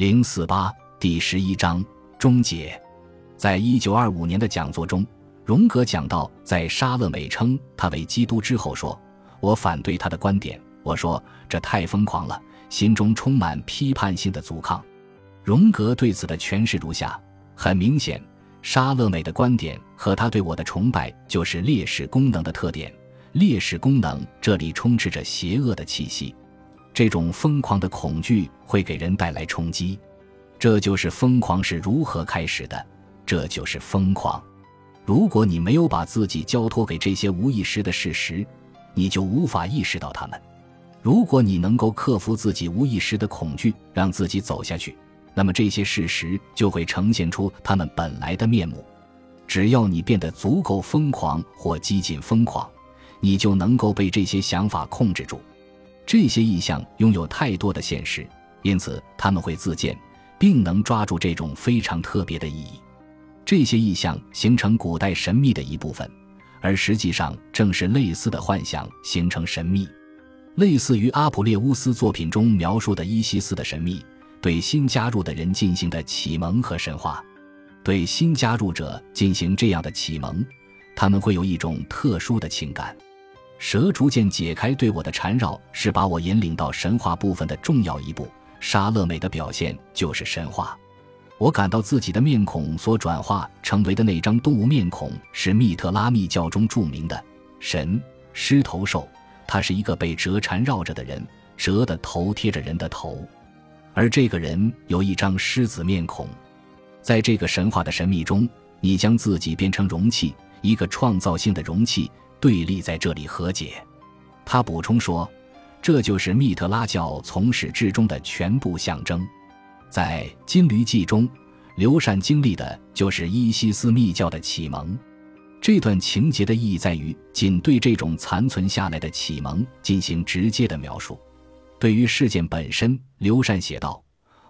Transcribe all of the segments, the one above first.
零四八第十一章终结。在一九二五年的讲座中，荣格讲到，在沙勒美称他为基督之后，说：“我反对他的观点。我说这太疯狂了，心中充满批判性的阻抗。”荣格对此的诠释如下：很明显，沙勒美的观点和他对我的崇拜就是劣势功能的特点。劣势功能这里充斥着邪恶的气息。这种疯狂的恐惧会给人带来冲击，这就是疯狂是如何开始的，这就是疯狂。如果你没有把自己交托给这些无意识的事实，你就无法意识到它们。如果你能够克服自己无意识的恐惧，让自己走下去，那么这些事实就会呈现出他们本来的面目。只要你变得足够疯狂或接近疯狂，你就能够被这些想法控制住。这些意象拥有太多的现实，因此他们会自荐，并能抓住这种非常特别的意义。这些意象形成古代神秘的一部分，而实际上正是类似的幻想形成神秘。类似于阿普列乌斯作品中描述的伊西斯的神秘，对新加入的人进行的启蒙和神话。对新加入者进行这样的启蒙，他们会有一种特殊的情感。蛇逐渐解开对我的缠绕，是把我引领到神话部分的重要一步。沙勒美的表现就是神话。我感到自己的面孔所转化成为的那张动物面孔，是密特拉密教中著名的神狮头兽。他是一个被蛇缠绕着的人，蛇的头贴着人的头，而这个人有一张狮子面孔。在这个神话的神秘中，你将自己变成容器，一个创造性的容器。对立在这里和解，他补充说：“这就是密特拉教从始至终的全部象征。”在《金驴记》中，刘禅经历的就是伊西斯密教的启蒙。这段情节的意义在于，仅对这种残存下来的启蒙进行直接的描述。对于事件本身，刘禅写道：“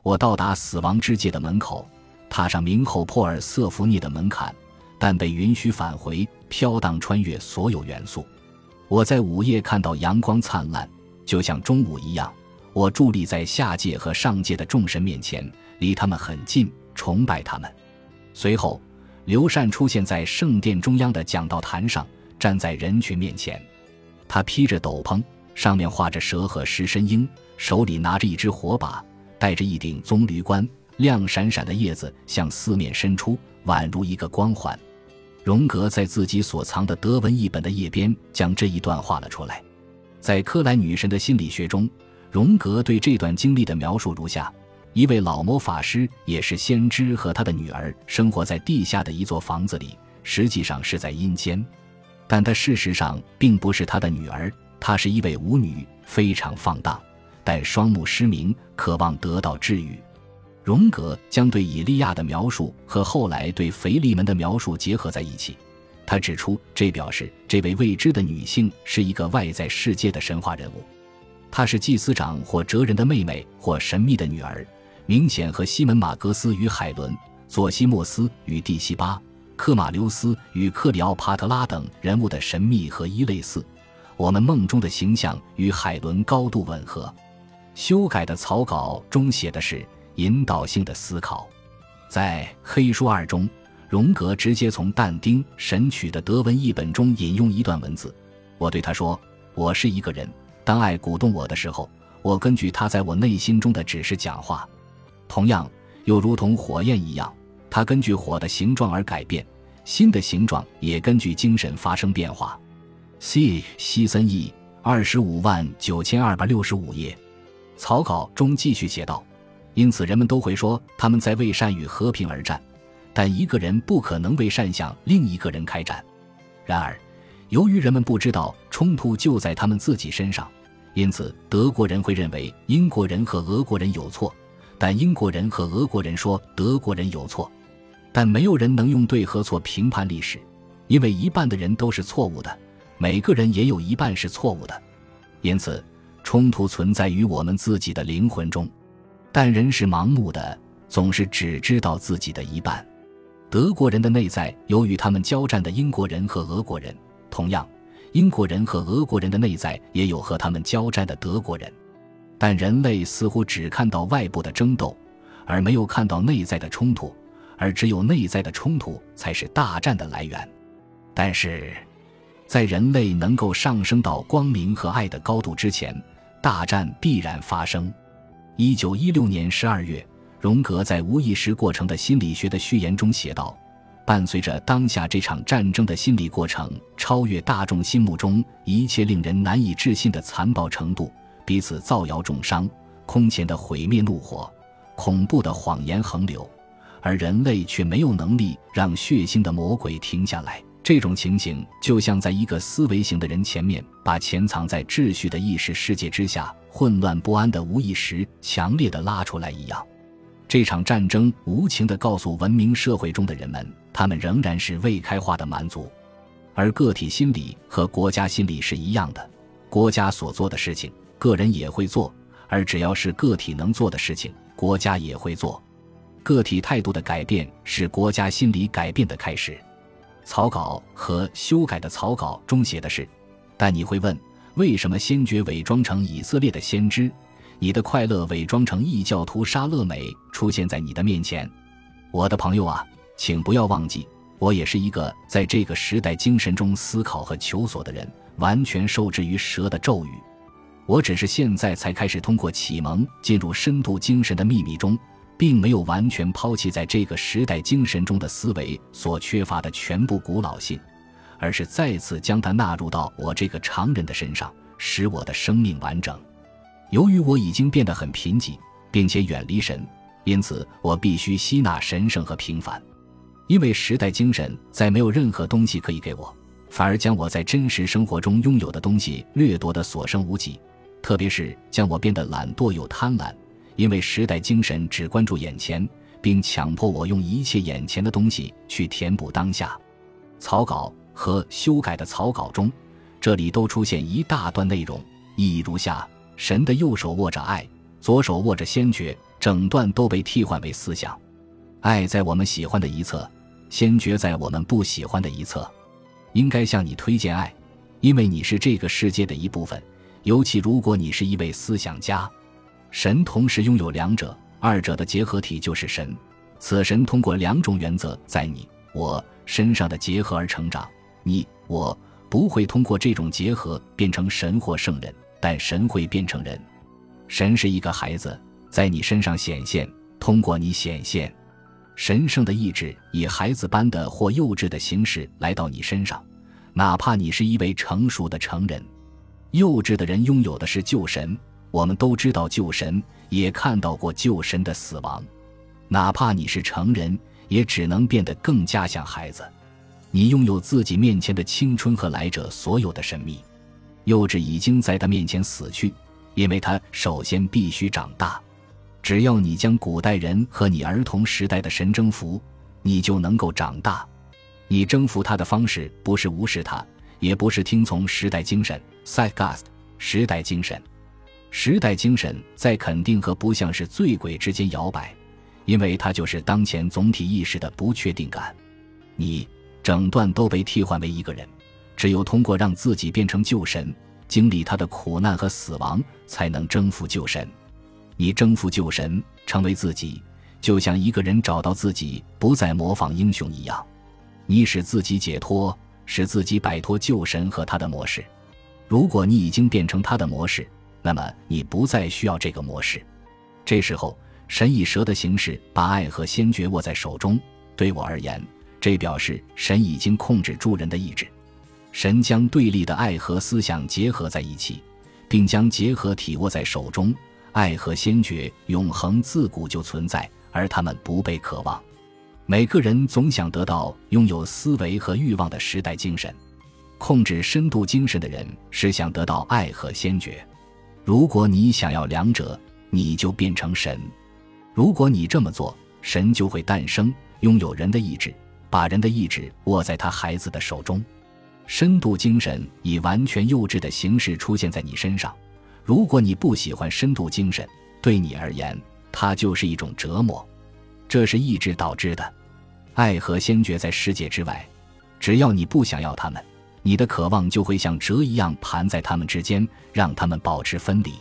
我到达死亡之界的门口，踏上明后珀尔瑟福涅的门槛。”但被允许返回，飘荡穿越所有元素。我在午夜看到阳光灿烂，就像中午一样。我伫立在下界和上界的众神面前，离他们很近，崇拜他们。随后，刘禅出现在圣殿中央的讲道坛上，站在人群面前。他披着斗篷，上面画着蛇和食身鹰，手里拿着一只火把，戴着一顶棕榈冠，亮闪闪的叶子向四面伸出，宛如一个光环。荣格在自己所藏的德文译本的页边将这一段画了出来。在科莱女神的心理学中，荣格对这段经历的描述如下：一位老魔法师，也是先知，和他的女儿生活在地下的一座房子里，实际上是在阴间。但他事实上并不是他的女儿，她是一位舞女，非常放荡，但双目失明，渴望得到治愈。荣格将对以利亚的描述和后来对腓利门的描述结合在一起。他指出，这表示这位未知的女性是一个外在世界的神话人物。她是祭司长或哲人的妹妹或神秘的女儿，明显和西门马格斯与海伦、佐西莫斯与蒂西巴、克马留斯与克里奥帕特拉等人物的神秘合一类似。我们梦中的形象与海伦高度吻合。修改的草稿中写的是。引导性的思考，在《黑书二》中，荣格直接从但丁《神曲》的德文译本中引用一段文字。我对他说：“我是一个人，当爱鼓动我的时候，我根据他在我内心中的指示讲话。同样，又如同火焰一样，它根据火的形状而改变，新的形状也根据精神发生变化。” C. 西森译，二十五万九千二百六十五页。草稿中继续写道。因此，人们都会说他们在为善与和平而战，但一个人不可能为善向另一个人开战。然而，由于人们不知道冲突就在他们自己身上，因此德国人会认为英国人和俄国人有错，但英国人和俄国人说德国人有错。但没有人能用对和错评判历史，因为一半的人都是错误的，每个人也有一半是错误的。因此，冲突存在于我们自己的灵魂中。但人是盲目的，总是只知道自己的一半。德国人的内在有与他们交战的英国人和俄国人，同样，英国人和俄国人的内在也有和他们交战的德国人。但人类似乎只看到外部的争斗，而没有看到内在的冲突，而只有内在的冲突才是大战的来源。但是，在人类能够上升到光明和爱的高度之前，大战必然发生。一九一六年十二月，荣格在《无意识过程的心理学》的序言中写道：“伴随着当下这场战争的心理过程，超越大众心目中一切令人难以置信的残暴程度，彼此造谣重伤，空前的毁灭怒火，恐怖的谎言横流，而人类却没有能力让血腥的魔鬼停下来。”这种情形就像在一个思维型的人前面，把潜藏在秩序的意识世界之下混乱不安的无意识强烈的拉出来一样。这场战争无情地告诉文明社会中的人们，他们仍然是未开化的蛮族。而个体心理和国家心理是一样的，国家所做的事情，个人也会做；而只要是个体能做的事情，国家也会做。个体态度的改变是国家心理改变的开始。草稿和修改的草稿中写的是，但你会问，为什么先觉伪装成以色列的先知，你的快乐伪装成异教徒沙勒美出现在你的面前？我的朋友啊，请不要忘记，我也是一个在这个时代精神中思考和求索的人，完全受制于蛇的咒语。我只是现在才开始通过启蒙进入深度精神的秘密中。并没有完全抛弃在这个时代精神中的思维所缺乏的全部古老性，而是再次将它纳入到我这个常人的身上，使我的生命完整。由于我已经变得很贫瘠，并且远离神，因此我必须吸纳神圣和平凡。因为时代精神再没有任何东西可以给我，反而将我在真实生活中拥有的东西掠夺得所剩无几，特别是将我变得懒惰又贪婪。因为时代精神只关注眼前，并强迫我用一切眼前的东西去填补当下。草稿和修改的草稿中，这里都出现一大段内容，意义如下：神的右手握着爱，左手握着先觉，整段都被替换为思想。爱在我们喜欢的一侧，先觉在我们不喜欢的一侧。应该向你推荐爱，因为你是这个世界的一部分，尤其如果你是一位思想家。神同时拥有两者，二者的结合体就是神。此神通过两种原则在你我身上的结合而成长。你我不会通过这种结合变成神或圣人，但神会变成人。神是一个孩子，在你身上显现，通过你显现。神圣的意志以孩子般的或幼稚的形式来到你身上，哪怕你是一位成熟的成人。幼稚的人拥有的是救神。我们都知道旧神，也看到过旧神的死亡。哪怕你是成人，也只能变得更加像孩子。你拥有自己面前的青春和来者所有的神秘。幼稚已经在他面前死去，因为他首先必须长大。只要你将古代人和你儿童时代的神征服，你就能够长大。你征服他的方式不是无视他，也不是听从时代精神 （Zeitgeist） 时代精神。时代精神在肯定和不像是醉鬼之间摇摆，因为它就是当前总体意识的不确定感。你整段都被替换为一个人，只有通过让自己变成旧神，经历他的苦难和死亡，才能征服旧神。你征服旧神，成为自己，就像一个人找到自己，不再模仿英雄一样。你使自己解脱，使自己摆脱旧神和他的模式。如果你已经变成他的模式。那么你不再需要这个模式。这时候，神以蛇的形式把爱和先觉握在手中。对我而言，这表示神已经控制住人的意志。神将对立的爱和思想结合在一起，并将结合体握在手中。爱和先觉永恒自古就存在，而他们不被渴望。每个人总想得到拥有思维和欲望的时代精神。控制深度精神的人是想得到爱和先觉。如果你想要两者，你就变成神。如果你这么做，神就会诞生，拥有人的意志，把人的意志握在他孩子的手中。深度精神以完全幼稚的形式出现在你身上。如果你不喜欢深度精神，对你而言，它就是一种折磨。这是意志导致的。爱和先觉在世界之外，只要你不想要他们。你的渴望就会像蛇一样盘在他们之间，让他们保持分离。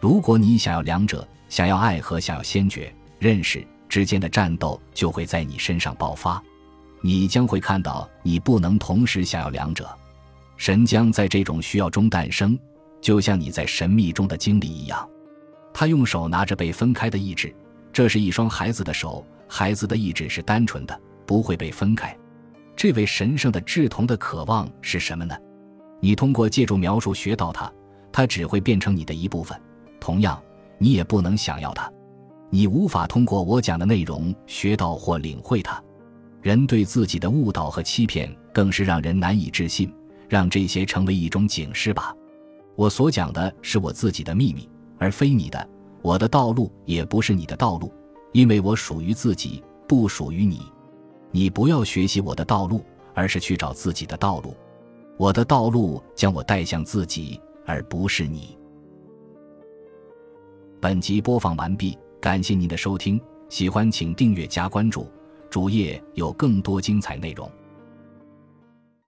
如果你想要两者，想要爱和想要先觉，认识之间的战斗就会在你身上爆发。你将会看到，你不能同时想要两者。神将在这种需要中诞生，就像你在神秘中的经历一样。他用手拿着被分开的意志，这是一双孩子的手，孩子的意志是单纯的，不会被分开。这位神圣的志同的渴望是什么呢？你通过借助描述学到它，它只会变成你的一部分。同样，你也不能想要它，你无法通过我讲的内容学到或领会它。人对自己的误导和欺骗更是让人难以置信，让这些成为一种警示吧。我所讲的是我自己的秘密，而非你的。我的道路也不是你的道路，因为我属于自己，不属于你。你不要学习我的道路，而是去找自己的道路。我的道路将我带向自己，而不是你。本集播放完毕，感谢您的收听，喜欢请订阅加关注。主页有更多精彩内容。